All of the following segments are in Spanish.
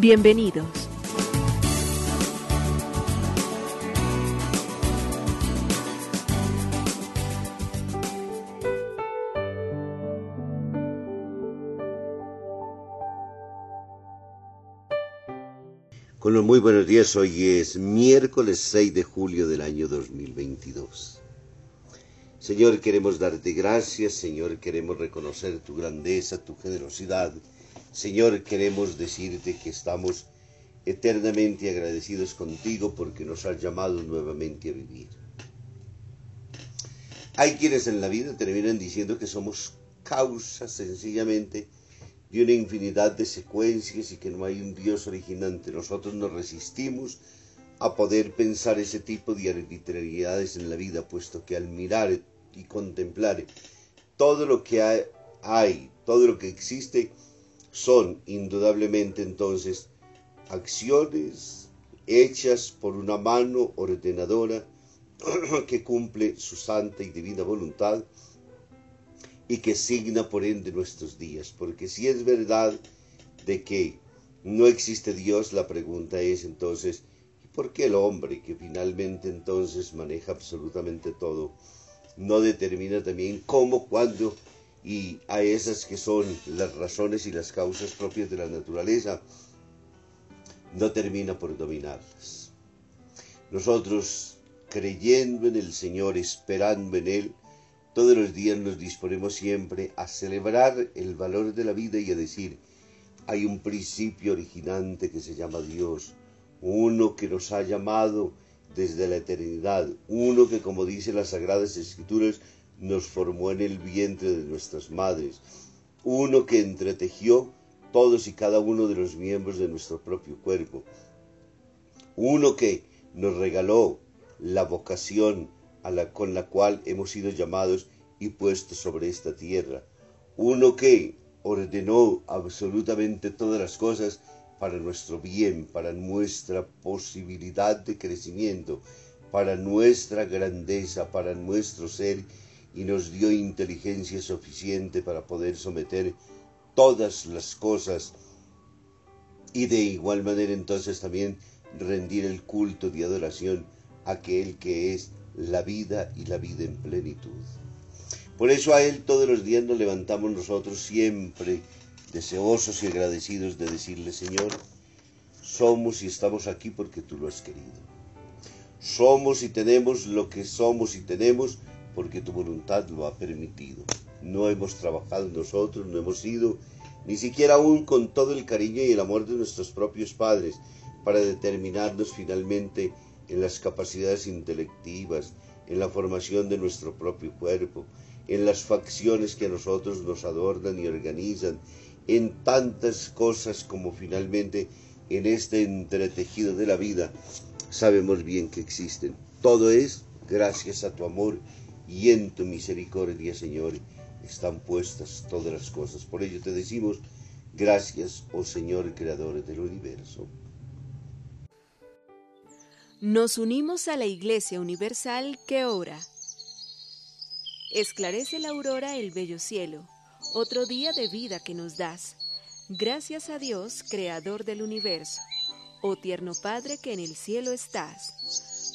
Bienvenidos. Con los muy buenos días, hoy es miércoles 6 de julio del año 2022. Señor, queremos darte gracias, Señor, queremos reconocer tu grandeza, tu generosidad. Señor, queremos decirte que estamos eternamente agradecidos contigo porque nos has llamado nuevamente a vivir. Hay quienes en la vida terminan diciendo que somos causa sencillamente de una infinidad de secuencias y que no hay un Dios originante. Nosotros nos resistimos a poder pensar ese tipo de arbitrariedades en la vida, puesto que al mirar y contemplar todo lo que hay, todo lo que existe, son indudablemente entonces acciones hechas por una mano ordenadora que cumple su santa y divina voluntad y que signa por ende nuestros días. Porque si es verdad de que no existe Dios, la pregunta es entonces, ¿por qué el hombre que finalmente entonces maneja absolutamente todo, no determina también cómo, cuándo y a esas que son las razones y las causas propias de la naturaleza, no termina por dominarlas. Nosotros, creyendo en el Señor, esperando en Él, todos los días nos disponemos siempre a celebrar el valor de la vida y a decir, hay un principio originante que se llama Dios, uno que nos ha llamado desde la eternidad, uno que, como dicen las Sagradas Escrituras, nos formó en el vientre de nuestras madres, uno que entretejió todos y cada uno de los miembros de nuestro propio cuerpo, uno que nos regaló la vocación con la cual hemos sido llamados y puestos sobre esta tierra, uno que ordenó absolutamente todas las cosas para nuestro bien, para nuestra posibilidad de crecimiento, para nuestra grandeza, para nuestro ser, y nos dio inteligencia suficiente para poder someter todas las cosas y de igual manera entonces también rendir el culto de adoración a aquel que es la vida y la vida en plenitud. Por eso a Él todos los días nos levantamos nosotros siempre deseosos y agradecidos de decirle, Señor, somos y estamos aquí porque tú lo has querido. Somos y tenemos lo que somos y tenemos porque tu voluntad lo ha permitido. No hemos trabajado nosotros, no hemos sido ni siquiera aún con todo el cariño y el amor de nuestros propios padres para determinarnos finalmente en las capacidades intelectivas, en la formación de nuestro propio cuerpo, en las facciones que a nosotros nos adornan y organizan, en tantas cosas como finalmente en este entretejido de la vida sabemos bien que existen. Todo es gracias a tu amor y en tu misericordia, Señor, están puestas todas las cosas. Por ello te decimos, gracias, oh Señor, Creador del universo. Nos unimos a la Iglesia Universal que ora. Esclarece la aurora el bello cielo otro día de vida que nos das. Gracias a Dios, Creador del universo, oh tierno Padre que en el cielo estás.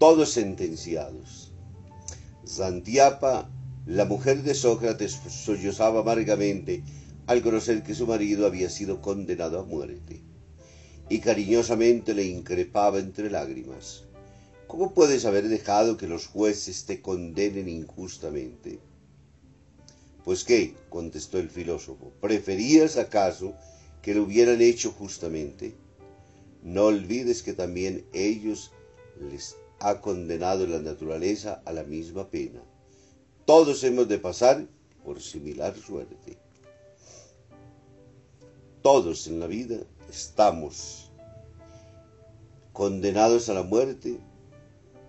Todos sentenciados. Santiapa, la mujer de Sócrates, sollozaba amargamente al conocer que su marido había sido condenado a muerte, y cariñosamente le increpaba entre lágrimas. ¿Cómo puedes haber dejado que los jueces te condenen injustamente? Pues qué, contestó el filósofo, ¿preferías acaso que lo hubieran hecho justamente? No olvides que también ellos les ha condenado la naturaleza a la misma pena. Todos hemos de pasar por similar suerte. Todos en la vida estamos condenados a la muerte.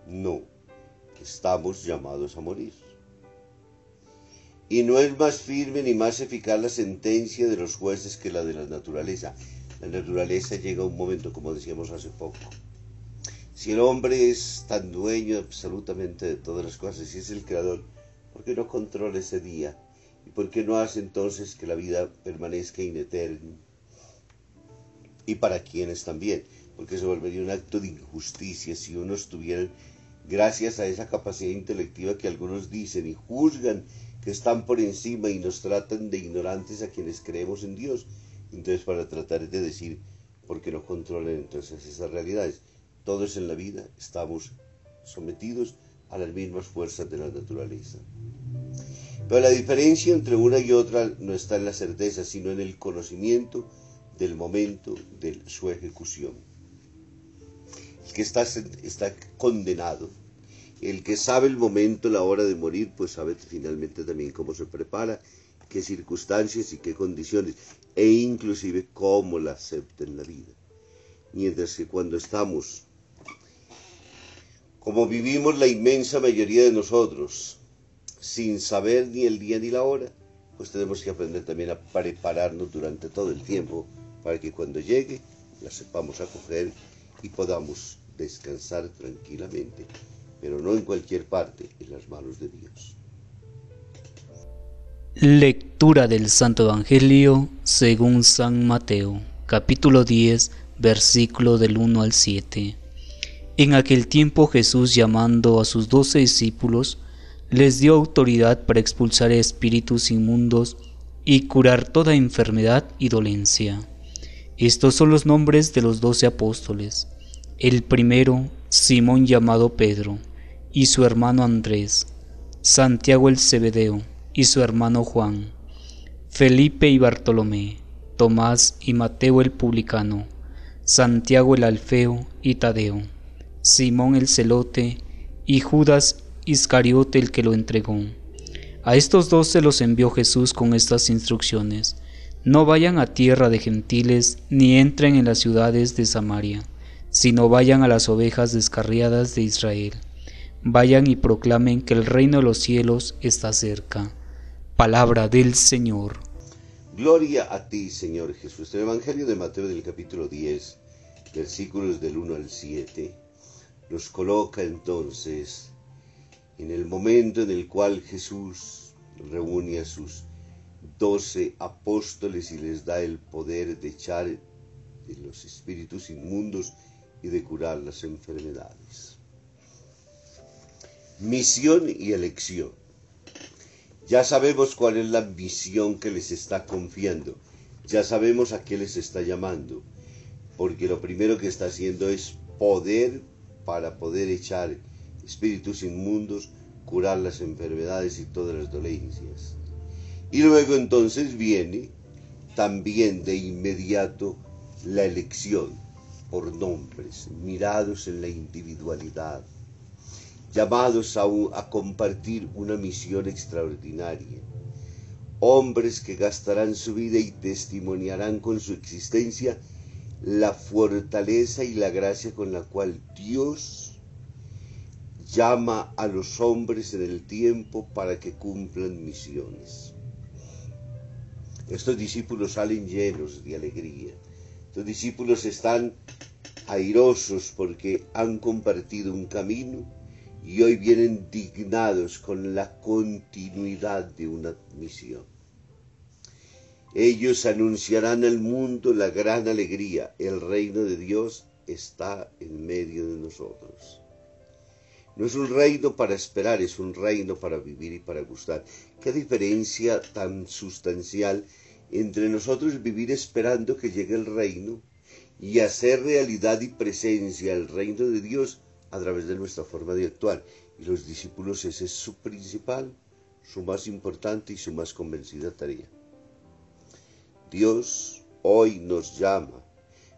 No, estamos llamados a morir. Y no es más firme ni más eficaz la sentencia de los jueces que la de la naturaleza. La naturaleza llega a un momento, como decíamos hace poco, si el hombre es tan dueño absolutamente de todas las cosas y es el creador, ¿por qué no controla ese día? ¿Y por qué no hace entonces que la vida permanezca ineterna? Y para quienes también, porque se volvería un acto de injusticia si unos tuvieran, gracias a esa capacidad intelectiva que algunos dicen y juzgan que están por encima y nos tratan de ignorantes a quienes creemos en Dios. Entonces, para tratar de decir, ¿por qué no controlan entonces esas realidades? Todos en la vida estamos sometidos a las mismas fuerzas de la naturaleza. Pero la diferencia entre una y otra no está en la certeza, sino en el conocimiento del momento de su ejecución. El que está, está condenado, el que sabe el momento, la hora de morir, pues sabe finalmente también cómo se prepara, qué circunstancias y qué condiciones, e inclusive cómo la acepta en la vida. Mientras que cuando estamos como vivimos la inmensa mayoría de nosotros, sin saber ni el día ni la hora, pues tenemos que aprender también a prepararnos durante todo el tiempo para que cuando llegue la sepamos acoger y podamos descansar tranquilamente, pero no en cualquier parte, en las manos de Dios. Lectura del Santo Evangelio según San Mateo, capítulo 10, versículo del 1 al 7. En aquel tiempo Jesús llamando a sus doce discípulos, les dio autoridad para expulsar espíritus inmundos y curar toda enfermedad y dolencia. Estos son los nombres de los doce apóstoles. El primero, Simón llamado Pedro, y su hermano Andrés, Santiago el Cebedeo, y su hermano Juan, Felipe y Bartolomé, Tomás y Mateo el publicano, Santiago el Alfeo y Tadeo Simón el celote y Judas Iscariote el que lo entregó. A estos dos se los envió Jesús con estas instrucciones. No vayan a tierra de gentiles, ni entren en las ciudades de Samaria, sino vayan a las ovejas descarriadas de Israel. Vayan y proclamen que el reino de los cielos está cerca. Palabra del Señor. Gloria a ti, Señor Jesús. El Evangelio de Mateo del capítulo 10, versículos del 1 al 7 los coloca entonces en el momento en el cual Jesús reúne a sus doce apóstoles y les da el poder de echar de los espíritus inmundos y de curar las enfermedades. Misión y elección. Ya sabemos cuál es la misión que les está confiando. Ya sabemos a qué les está llamando. Porque lo primero que está haciendo es poder para poder echar espíritus inmundos, curar las enfermedades y todas las dolencias. Y luego entonces viene también de inmediato la elección por nombres, mirados en la individualidad, llamados a, a compartir una misión extraordinaria, hombres que gastarán su vida y testimoniarán con su existencia la fortaleza y la gracia con la cual Dios llama a los hombres en el tiempo para que cumplan misiones. Estos discípulos salen llenos de alegría. Estos discípulos están airosos porque han compartido un camino y hoy vienen dignados con la continuidad de una misión. Ellos anunciarán al mundo la gran alegría. El reino de Dios está en medio de nosotros. No es un reino para esperar, es un reino para vivir y para gustar. Qué diferencia tan sustancial entre nosotros vivir esperando que llegue el reino y hacer realidad y presencia el reino de Dios a través de nuestra forma de actuar. Y los discípulos esa es su principal, su más importante y su más convencida tarea. Dios hoy nos llama,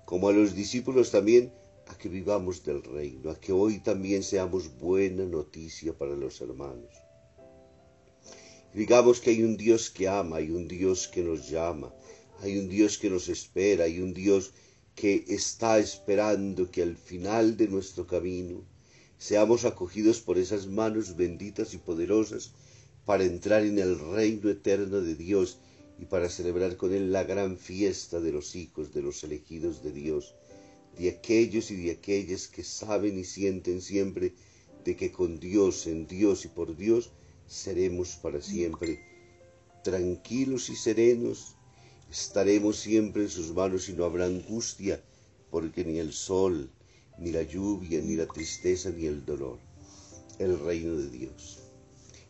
como a los discípulos también, a que vivamos del reino, a que hoy también seamos buena noticia para los hermanos. Digamos que hay un Dios que ama, hay un Dios que nos llama, hay un Dios que nos espera, hay un Dios que está esperando que al final de nuestro camino seamos acogidos por esas manos benditas y poderosas para entrar en el reino eterno de Dios y para celebrar con Él la gran fiesta de los hijos, de los elegidos de Dios, de aquellos y de aquellas que saben y sienten siempre de que con Dios, en Dios y por Dios, seremos para siempre tranquilos y serenos, estaremos siempre en sus manos y no habrá angustia, porque ni el sol, ni la lluvia, ni la tristeza, ni el dolor, el reino de Dios.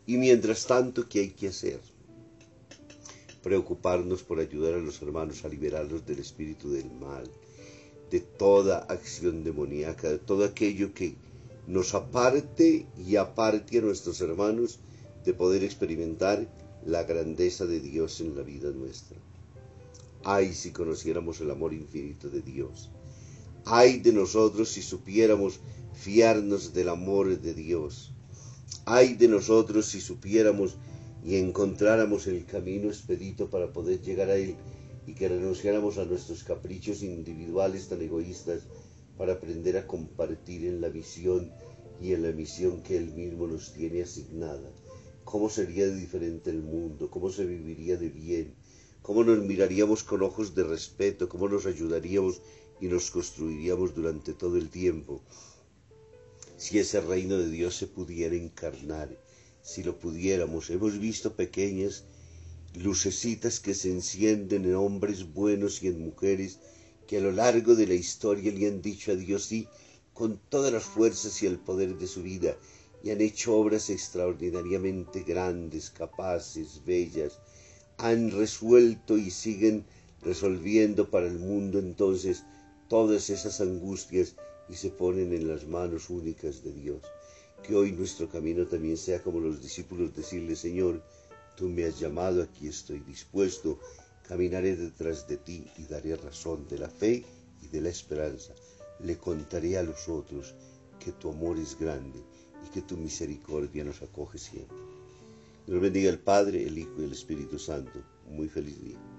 Y mientras tanto, ¿qué hay que hacer? Preocuparnos por ayudar a los hermanos a liberarlos del espíritu del mal, de toda acción demoníaca, de todo aquello que nos aparte y aparte a nuestros hermanos de poder experimentar la grandeza de Dios en la vida nuestra. Ay si conociéramos el amor infinito de Dios. Ay de nosotros si supiéramos fiarnos del amor de Dios. Ay de nosotros si supiéramos y encontráramos el camino expedito para poder llegar a Él y que renunciáramos a nuestros caprichos individuales tan egoístas para aprender a compartir en la visión y en la misión que Él mismo nos tiene asignada. ¿Cómo sería diferente el mundo? ¿Cómo se viviría de bien? ¿Cómo nos miraríamos con ojos de respeto? ¿Cómo nos ayudaríamos y nos construiríamos durante todo el tiempo? Si ese reino de Dios se pudiera encarnar, si lo pudiéramos. Hemos visto pequeñas lucecitas que se encienden en hombres buenos y en mujeres que a lo largo de la historia le han dicho a Dios sí con todas las fuerzas y el poder de su vida y han hecho obras extraordinariamente grandes, capaces, bellas, han resuelto y siguen resolviendo para el mundo entonces todas esas angustias y se ponen en las manos únicas de Dios. Que hoy nuestro camino también sea como los discípulos decirle, Señor, Tú me has llamado, aquí estoy dispuesto, caminaré detrás de ti y daré razón de la fe y de la esperanza. Le contaré a los otros que tu amor es grande y que tu misericordia nos acoge siempre. Dios bendiga el Padre, el Hijo y el Espíritu Santo. Muy feliz día.